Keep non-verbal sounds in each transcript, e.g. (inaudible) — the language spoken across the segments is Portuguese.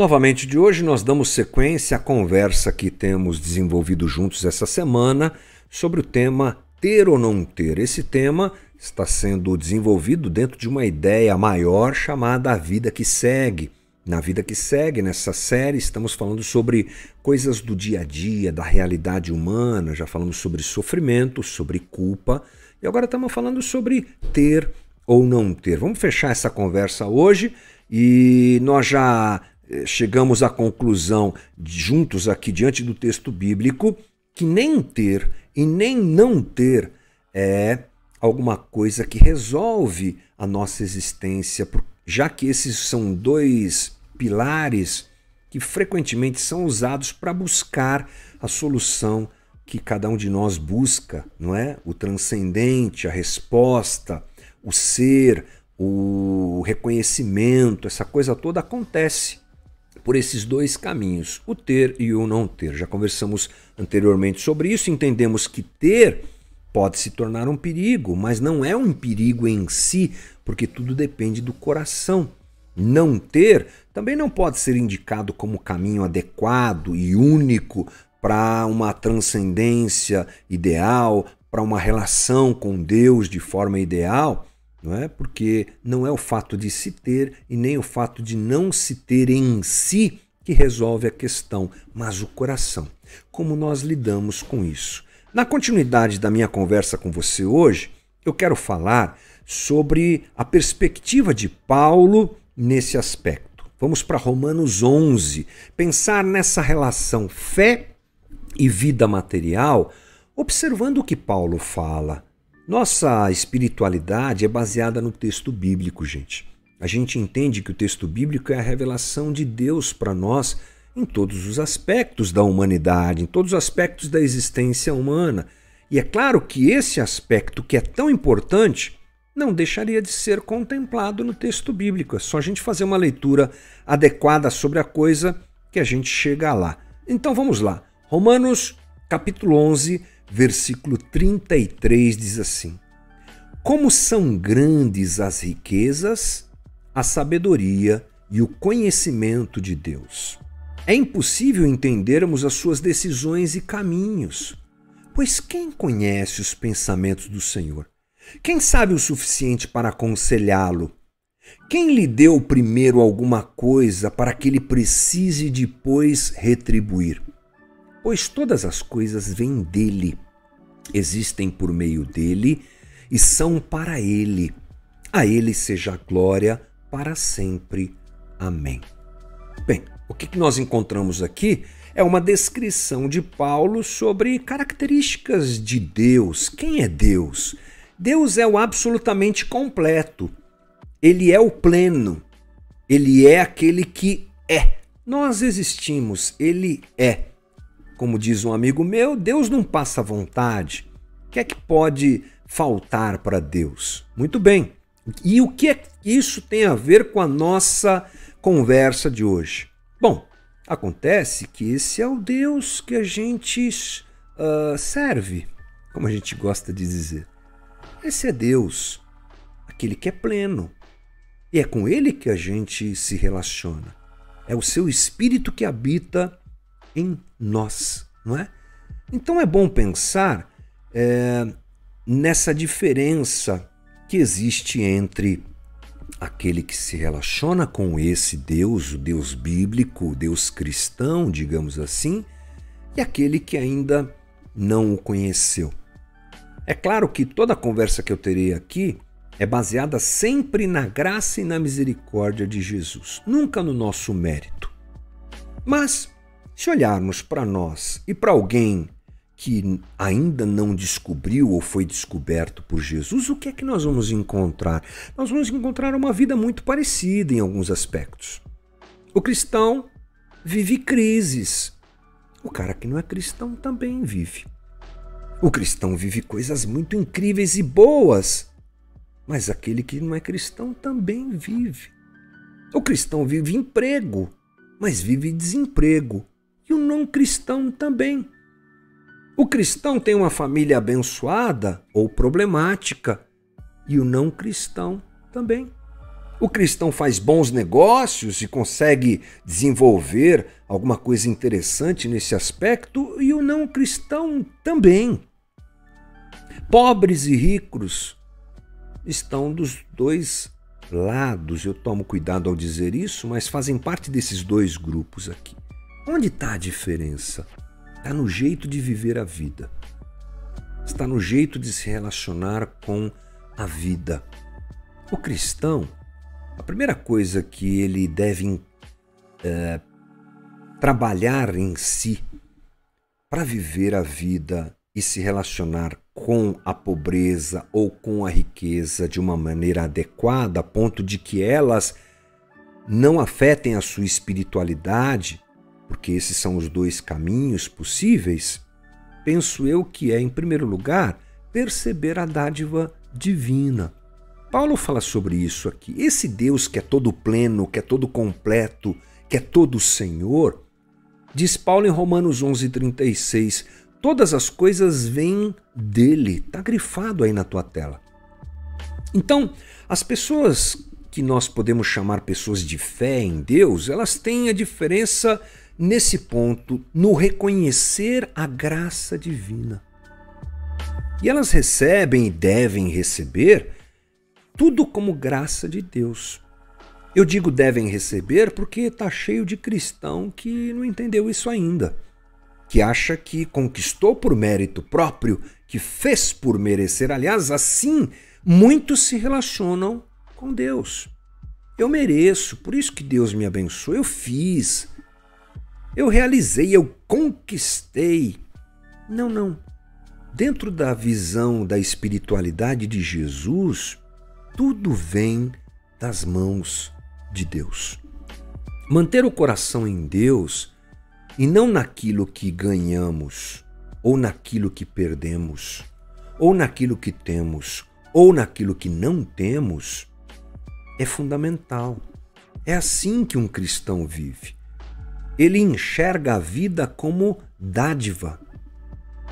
Novamente de hoje nós damos sequência à conversa que temos desenvolvido juntos essa semana sobre o tema ter ou não ter. Esse tema está sendo desenvolvido dentro de uma ideia maior chamada a vida que segue. Na vida que segue, nessa série, estamos falando sobre coisas do dia a dia, da realidade humana, já falamos sobre sofrimento, sobre culpa, e agora estamos falando sobre ter ou não ter. Vamos fechar essa conversa hoje e nós já chegamos à conclusão, juntos aqui diante do texto bíblico, que nem ter e nem não ter é alguma coisa que resolve a nossa existência, já que esses são dois pilares que frequentemente são usados para buscar a solução que cada um de nós busca, não é? O transcendente, a resposta, o ser, o reconhecimento, essa coisa toda acontece por esses dois caminhos, o ter e o não ter. Já conversamos anteriormente sobre isso, entendemos que ter pode se tornar um perigo, mas não é um perigo em si, porque tudo depende do coração. Não ter também não pode ser indicado como caminho adequado e único para uma transcendência ideal, para uma relação com Deus de forma ideal, não é? Porque não é o fato de se ter e nem o fato de não se ter em si que resolve a questão, mas o coração. Como nós lidamos com isso? Na continuidade da minha conversa com você hoje, eu quero falar sobre a perspectiva de Paulo nesse aspecto. Vamos para Romanos 11, pensar nessa relação fé e vida material, observando o que Paulo fala. Nossa espiritualidade é baseada no texto bíblico, gente. A gente entende que o texto bíblico é a revelação de Deus para nós em todos os aspectos da humanidade, em todos os aspectos da existência humana. E é claro que esse aspecto que é tão importante não deixaria de ser contemplado no texto bíblico. É só a gente fazer uma leitura adequada sobre a coisa que a gente chega lá. Então vamos lá. Romanos capítulo 11, versículo 33 diz assim: Como são grandes as riquezas, a sabedoria e o conhecimento de Deus. É impossível entendermos as suas decisões e caminhos, pois quem conhece os pensamentos do Senhor? Quem sabe o suficiente para aconselhá-lo? Quem lhe deu primeiro alguma coisa para que ele precise depois retribuir? Pois todas as coisas vêm dele, existem por meio dele e são para ele. A ele seja a glória para sempre. Amém. Bem, o que nós encontramos aqui é uma descrição de Paulo sobre características de Deus. Quem é Deus? Deus é o absolutamente completo. Ele é o pleno. Ele é aquele que é. Nós existimos, ele é. Como diz um amigo meu, Deus não passa vontade. O que é que pode faltar para Deus? Muito bem. E o que é que isso tem a ver com a nossa conversa de hoje? Bom, acontece que esse é o Deus que a gente uh, serve, como a gente gosta de dizer. Esse é Deus, aquele que é pleno. E é com ele que a gente se relaciona. É o seu espírito que habita em nós, não é? Então é bom pensar é, nessa diferença que existe entre aquele que se relaciona com esse Deus, o Deus bíblico, o Deus cristão, digamos assim, e aquele que ainda não o conheceu. É claro que toda a conversa que eu terei aqui é baseada sempre na graça e na misericórdia de Jesus, nunca no nosso mérito. Mas, se olharmos para nós e para alguém que ainda não descobriu ou foi descoberto por Jesus, o que é que nós vamos encontrar? Nós vamos encontrar uma vida muito parecida em alguns aspectos. O cristão vive crises. O cara que não é cristão também vive. O cristão vive coisas muito incríveis e boas, mas aquele que não é cristão também vive. O cristão vive emprego, mas vive desemprego. E o não cristão também. O cristão tem uma família abençoada ou problemática, e o não cristão também. O cristão faz bons negócios e consegue desenvolver alguma coisa interessante nesse aspecto, e o não cristão também. Pobres e ricos estão dos dois lados. Eu tomo cuidado ao dizer isso, mas fazem parte desses dois grupos aqui. Onde está a diferença? Está no jeito de viver a vida. Está no jeito de se relacionar com a vida. O cristão, a primeira coisa que ele deve é, trabalhar em si para viver a vida e se relacionar com a pobreza ou com a riqueza de uma maneira adequada, a ponto de que elas não afetem a sua espiritualidade, porque esses são os dois caminhos possíveis, penso eu que é, em primeiro lugar, perceber a dádiva divina. Paulo fala sobre isso aqui. Esse Deus que é todo pleno, que é todo completo, que é todo Senhor, diz Paulo em Romanos 11:36, todas as coisas vêm dele. Está grifado aí na tua tela. Então, as pessoas que nós podemos chamar pessoas de fé em Deus, elas têm a diferença nesse ponto, no reconhecer a graça divina. E elas recebem e devem receber tudo como graça de Deus. Eu digo devem receber porque está cheio de cristão que não entendeu isso ainda, que acha que conquistou por mérito próprio, que fez por merecer. Aliás, assim muitos se relacionam com Deus. Eu mereço, por isso que Deus me abençoou. Eu fiz, eu realizei, eu conquistei. Não, não. Dentro da visão da espiritualidade de Jesus, tudo vem das mãos de Deus. Manter o coração em Deus e não naquilo que ganhamos, ou naquilo que perdemos, ou naquilo que temos, ou naquilo que não temos, é fundamental. É assim que um cristão vive. Ele enxerga a vida como dádiva,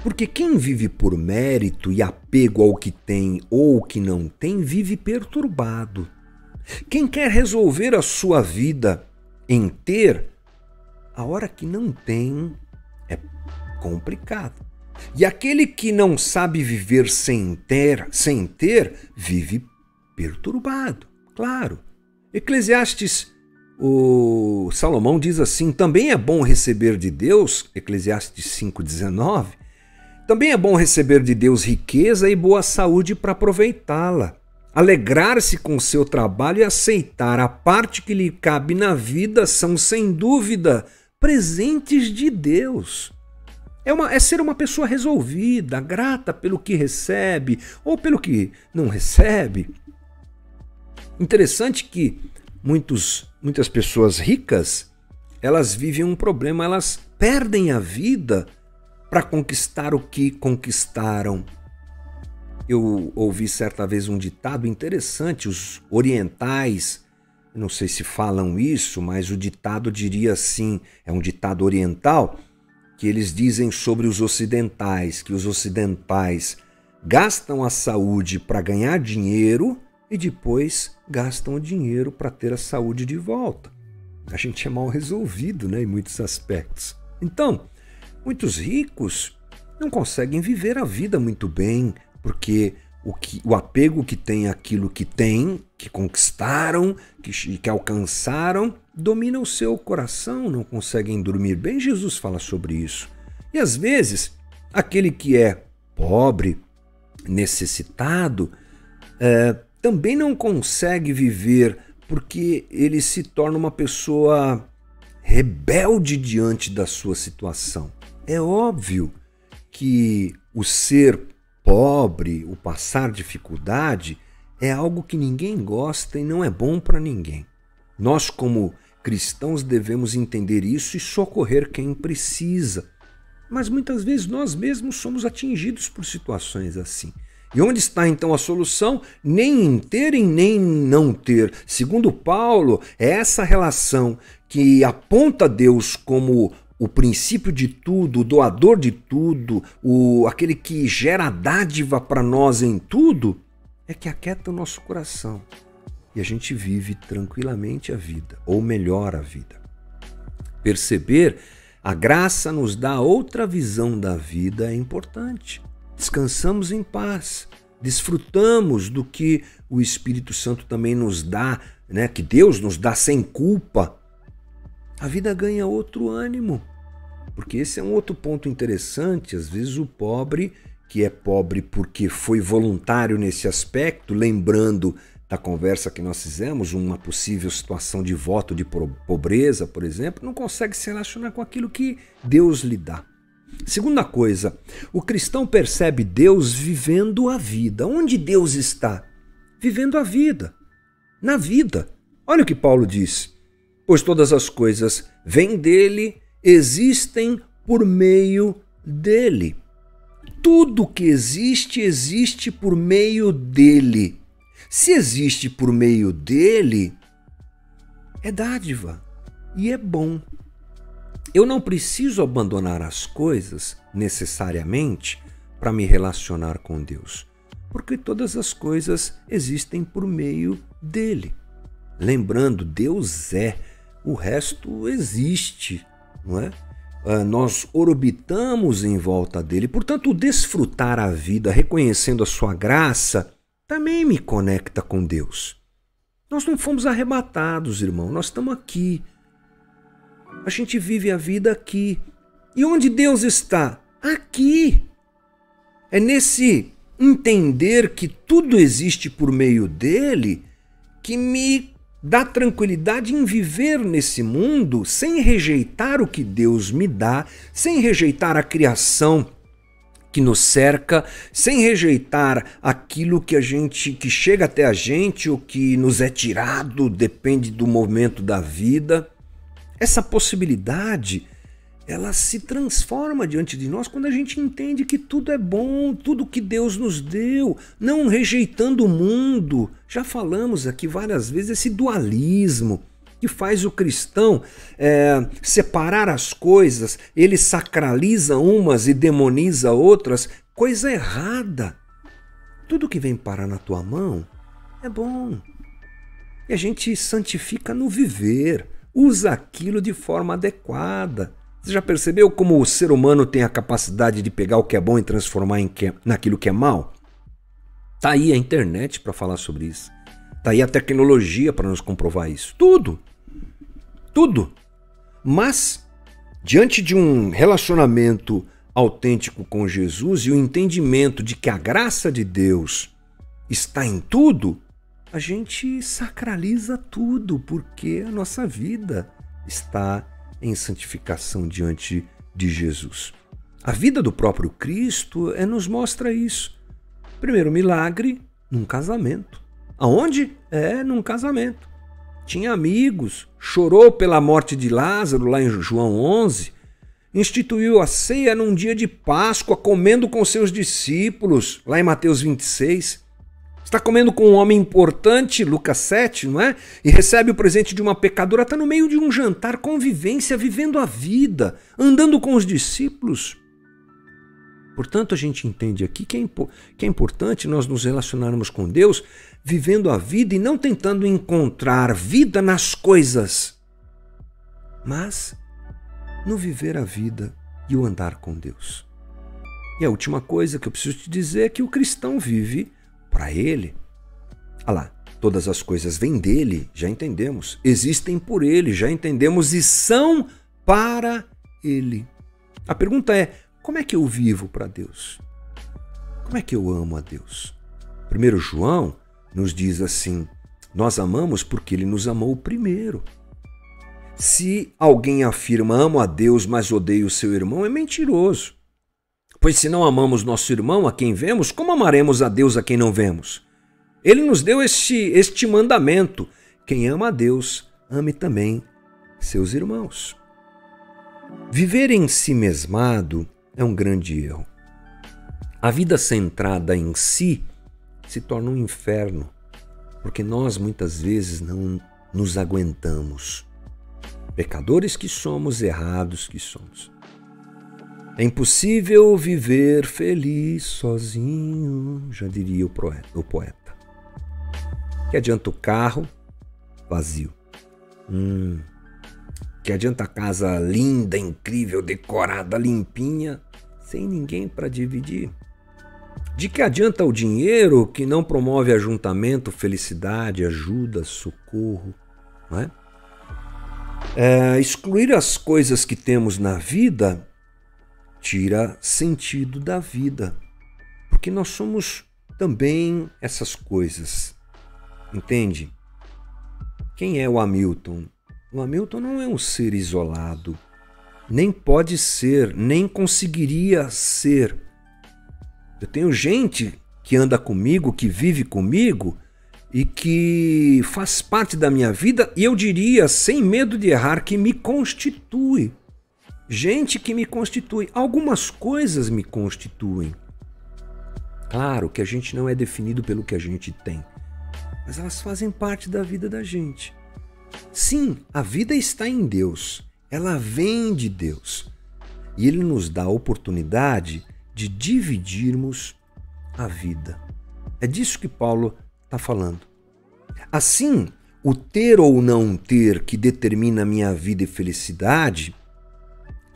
porque quem vive por mérito e apego ao que tem ou que não tem, vive perturbado. Quem quer resolver a sua vida em ter, a hora que não tem, é complicado. E aquele que não sabe viver sem ter, sem ter, vive perturbado, claro. Eclesiastes o Salomão diz assim: também é bom receber de Deus, Eclesiastes 5,19, também é bom receber de Deus riqueza e boa saúde para aproveitá-la. Alegrar-se com o seu trabalho e aceitar a parte que lhe cabe na vida são, sem dúvida, presentes de Deus. É, uma, é ser uma pessoa resolvida, grata pelo que recebe ou pelo que não recebe. Interessante que muitos, muitas pessoas ricas elas vivem um problema, elas perdem a vida para conquistar o que conquistaram. Eu ouvi certa vez um ditado interessante, os orientais, não sei se falam isso, mas o ditado diria assim, é um ditado oriental, que eles dizem sobre os ocidentais, que os ocidentais gastam a saúde para ganhar dinheiro e depois gastam o dinheiro para ter a saúde de volta. A gente é mal resolvido né, em muitos aspectos. Então, Muitos ricos não conseguem viver a vida muito bem, porque o, que, o apego que tem aquilo que tem, que conquistaram, que, que alcançaram, domina o seu coração, não conseguem dormir bem. Jesus fala sobre isso. E às vezes, aquele que é pobre, necessitado, é, também não consegue viver porque ele se torna uma pessoa rebelde diante da sua situação. É óbvio que o ser pobre, o passar dificuldade, é algo que ninguém gosta e não é bom para ninguém. Nós, como cristãos, devemos entender isso e socorrer quem precisa. Mas muitas vezes nós mesmos somos atingidos por situações assim. E onde está então a solução? Nem em ter e nem em não ter. Segundo Paulo, é essa relação que aponta Deus como o princípio de tudo, o doador de tudo, o aquele que gera dádiva para nós em tudo, é que aquieta o nosso coração. e a gente vive tranquilamente a vida, ou melhor a vida. Perceber a graça nos dá outra visão da vida é importante. Descansamos em paz, desfrutamos do que o Espírito Santo também nos dá, né? Que Deus nos dá sem culpa. A vida ganha outro ânimo. Porque esse é um outro ponto interessante, às vezes o pobre que é pobre porque foi voluntário nesse aspecto, lembrando da conversa que nós fizemos, uma possível situação de voto de pobreza, por exemplo, não consegue se relacionar com aquilo que Deus lhe dá. Segunda coisa, o cristão percebe Deus vivendo a vida. Onde Deus está? Vivendo a vida. Na vida. Olha o que Paulo diz. Pois todas as coisas vêm dele, existem por meio dele. Tudo que existe, existe por meio dele. Se existe por meio dele, é dádiva e é bom. Eu não preciso abandonar as coisas necessariamente para me relacionar com Deus, porque todas as coisas existem por meio dele. Lembrando, Deus é, o resto existe, não é? Ah, nós orbitamos em volta dele. Portanto, desfrutar a vida reconhecendo a sua graça também me conecta com Deus. Nós não fomos arrebatados, irmão, nós estamos aqui. A gente vive a vida aqui. E onde Deus está? Aqui. É nesse entender que tudo existe por meio dele que me dá tranquilidade em viver nesse mundo sem rejeitar o que Deus me dá, sem rejeitar a criação que nos cerca, sem rejeitar aquilo que a gente que chega até a gente ou que nos é tirado, depende do momento da vida. Essa possibilidade ela se transforma diante de nós quando a gente entende que tudo é bom, tudo que Deus nos deu, não rejeitando o mundo. Já falamos aqui várias vezes esse dualismo que faz o cristão é, separar as coisas, ele sacraliza umas e demoniza outras, coisa errada. Tudo que vem parar na tua mão é bom. E a gente santifica no viver, usa aquilo de forma adequada. Você já percebeu como o ser humano tem a capacidade de pegar o que é bom e transformar em que, naquilo que é mal? Tá aí a internet para falar sobre isso. Tá aí a tecnologia para nos comprovar isso. Tudo. Tudo. Mas diante de um relacionamento autêntico com Jesus e o entendimento de que a graça de Deus está em tudo, a gente sacraliza tudo, porque a nossa vida está em santificação diante de Jesus. A vida do próprio Cristo é, nos mostra isso. Primeiro milagre num casamento. Aonde? É num casamento. Tinha amigos, chorou pela morte de Lázaro lá em João 11, instituiu a ceia num dia de Páscoa, comendo com seus discípulos, lá em Mateus 26 está comendo com um homem importante, Lucas 7, não é? E recebe o presente de uma pecadora, está no meio de um jantar, convivência, vivendo a vida, andando com os discípulos. Portanto, a gente entende aqui que é, que é importante nós nos relacionarmos com Deus vivendo a vida e não tentando encontrar vida nas coisas, mas no viver a vida e o andar com Deus. E a última coisa que eu preciso te dizer é que o cristão vive para ele. Ah lá, todas as coisas vêm dele, já entendemos. Existem por ele, já entendemos e são para ele. A pergunta é: como é que eu vivo para Deus? Como é que eu amo a Deus? Primeiro João nos diz assim: nós amamos porque ele nos amou primeiro. Se alguém afirma amo a Deus, mas odeio o seu irmão, é mentiroso. Pois se não amamos nosso irmão a quem vemos, como amaremos a Deus a quem não vemos? Ele nos deu este, este mandamento: quem ama a Deus, ame também seus irmãos. Viver em si mesmado é um grande erro. A vida centrada em si se torna um inferno, porque nós muitas vezes não nos aguentamos. Pecadores que somos, errados que somos. É impossível viver feliz sozinho, já diria o poeta. Que adianta o carro vazio? Hum. Que adianta a casa linda, incrível, decorada, limpinha, sem ninguém para dividir? De que adianta o dinheiro que não promove ajuntamento, felicidade, ajuda, socorro? Não é? É, excluir as coisas que temos na vida tira sentido da vida, porque nós somos também essas coisas. Entende? Quem é o Hamilton? O Hamilton não é um ser isolado, nem pode ser, nem conseguiria ser. Eu tenho gente que anda comigo, que vive comigo e que faz parte da minha vida e eu diria, sem medo de errar, que me constitui. Gente que me constitui. Algumas coisas me constituem. Claro que a gente não é definido pelo que a gente tem, mas elas fazem parte da vida da gente. Sim, a vida está em Deus, ela vem de Deus. E Ele nos dá a oportunidade de dividirmos a vida. É disso que Paulo está falando. Assim, o ter ou não ter que determina minha vida e felicidade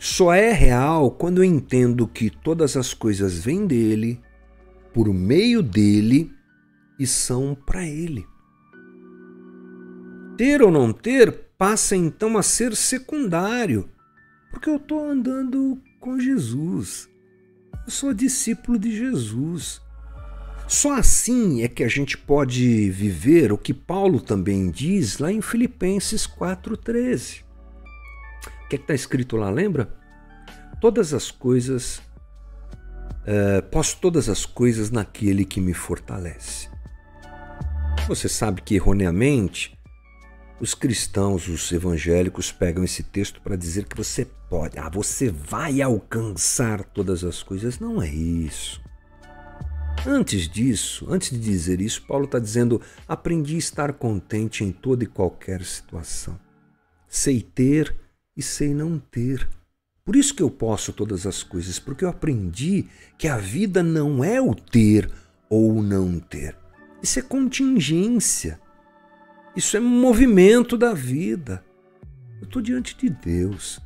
só é real quando eu entendo que todas as coisas vêm dele, por meio dele e são para ele. Ter ou não ter passa então a ser secundário, porque eu estou andando com Jesus. Eu sou discípulo de Jesus. Só assim é que a gente pode viver o que Paulo também diz lá em Filipenses 4,13. Que é está escrito lá, lembra? Todas as coisas, uh, posso todas as coisas naquele que me fortalece. Você sabe que erroneamente os cristãos, os evangélicos pegam esse texto para dizer que você pode, ah, você vai alcançar todas as coisas. Não é isso. Antes disso, antes de dizer isso, Paulo está dizendo: aprendi a estar contente em toda e qualquer situação. Sei ter e sei não ter. Por isso que eu posso todas as coisas, porque eu aprendi que a vida não é o ter ou o não ter. Isso é contingência. Isso é movimento da vida. Eu estou diante de Deus.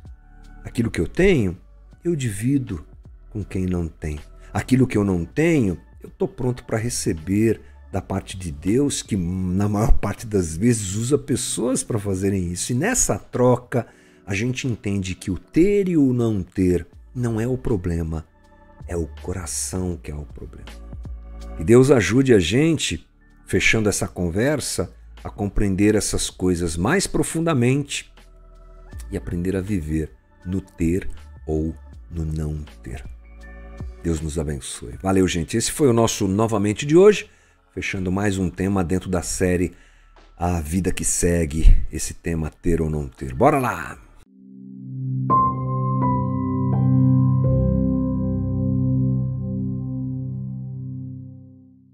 Aquilo que eu tenho, eu divido com quem não tem. Aquilo que eu não tenho, eu estou pronto para receber da parte de Deus, que na maior (laughs) parte das vezes usa pessoas para fazerem isso. E nessa troca, a gente entende que o ter e o não ter não é o problema, é o coração que é o problema. Que Deus ajude a gente, fechando essa conversa, a compreender essas coisas mais profundamente e aprender a viver no ter ou no não ter. Deus nos abençoe. Valeu, gente. Esse foi o nosso novamente de hoje, fechando mais um tema dentro da série A Vida que Segue, esse tema ter ou não ter. Bora lá!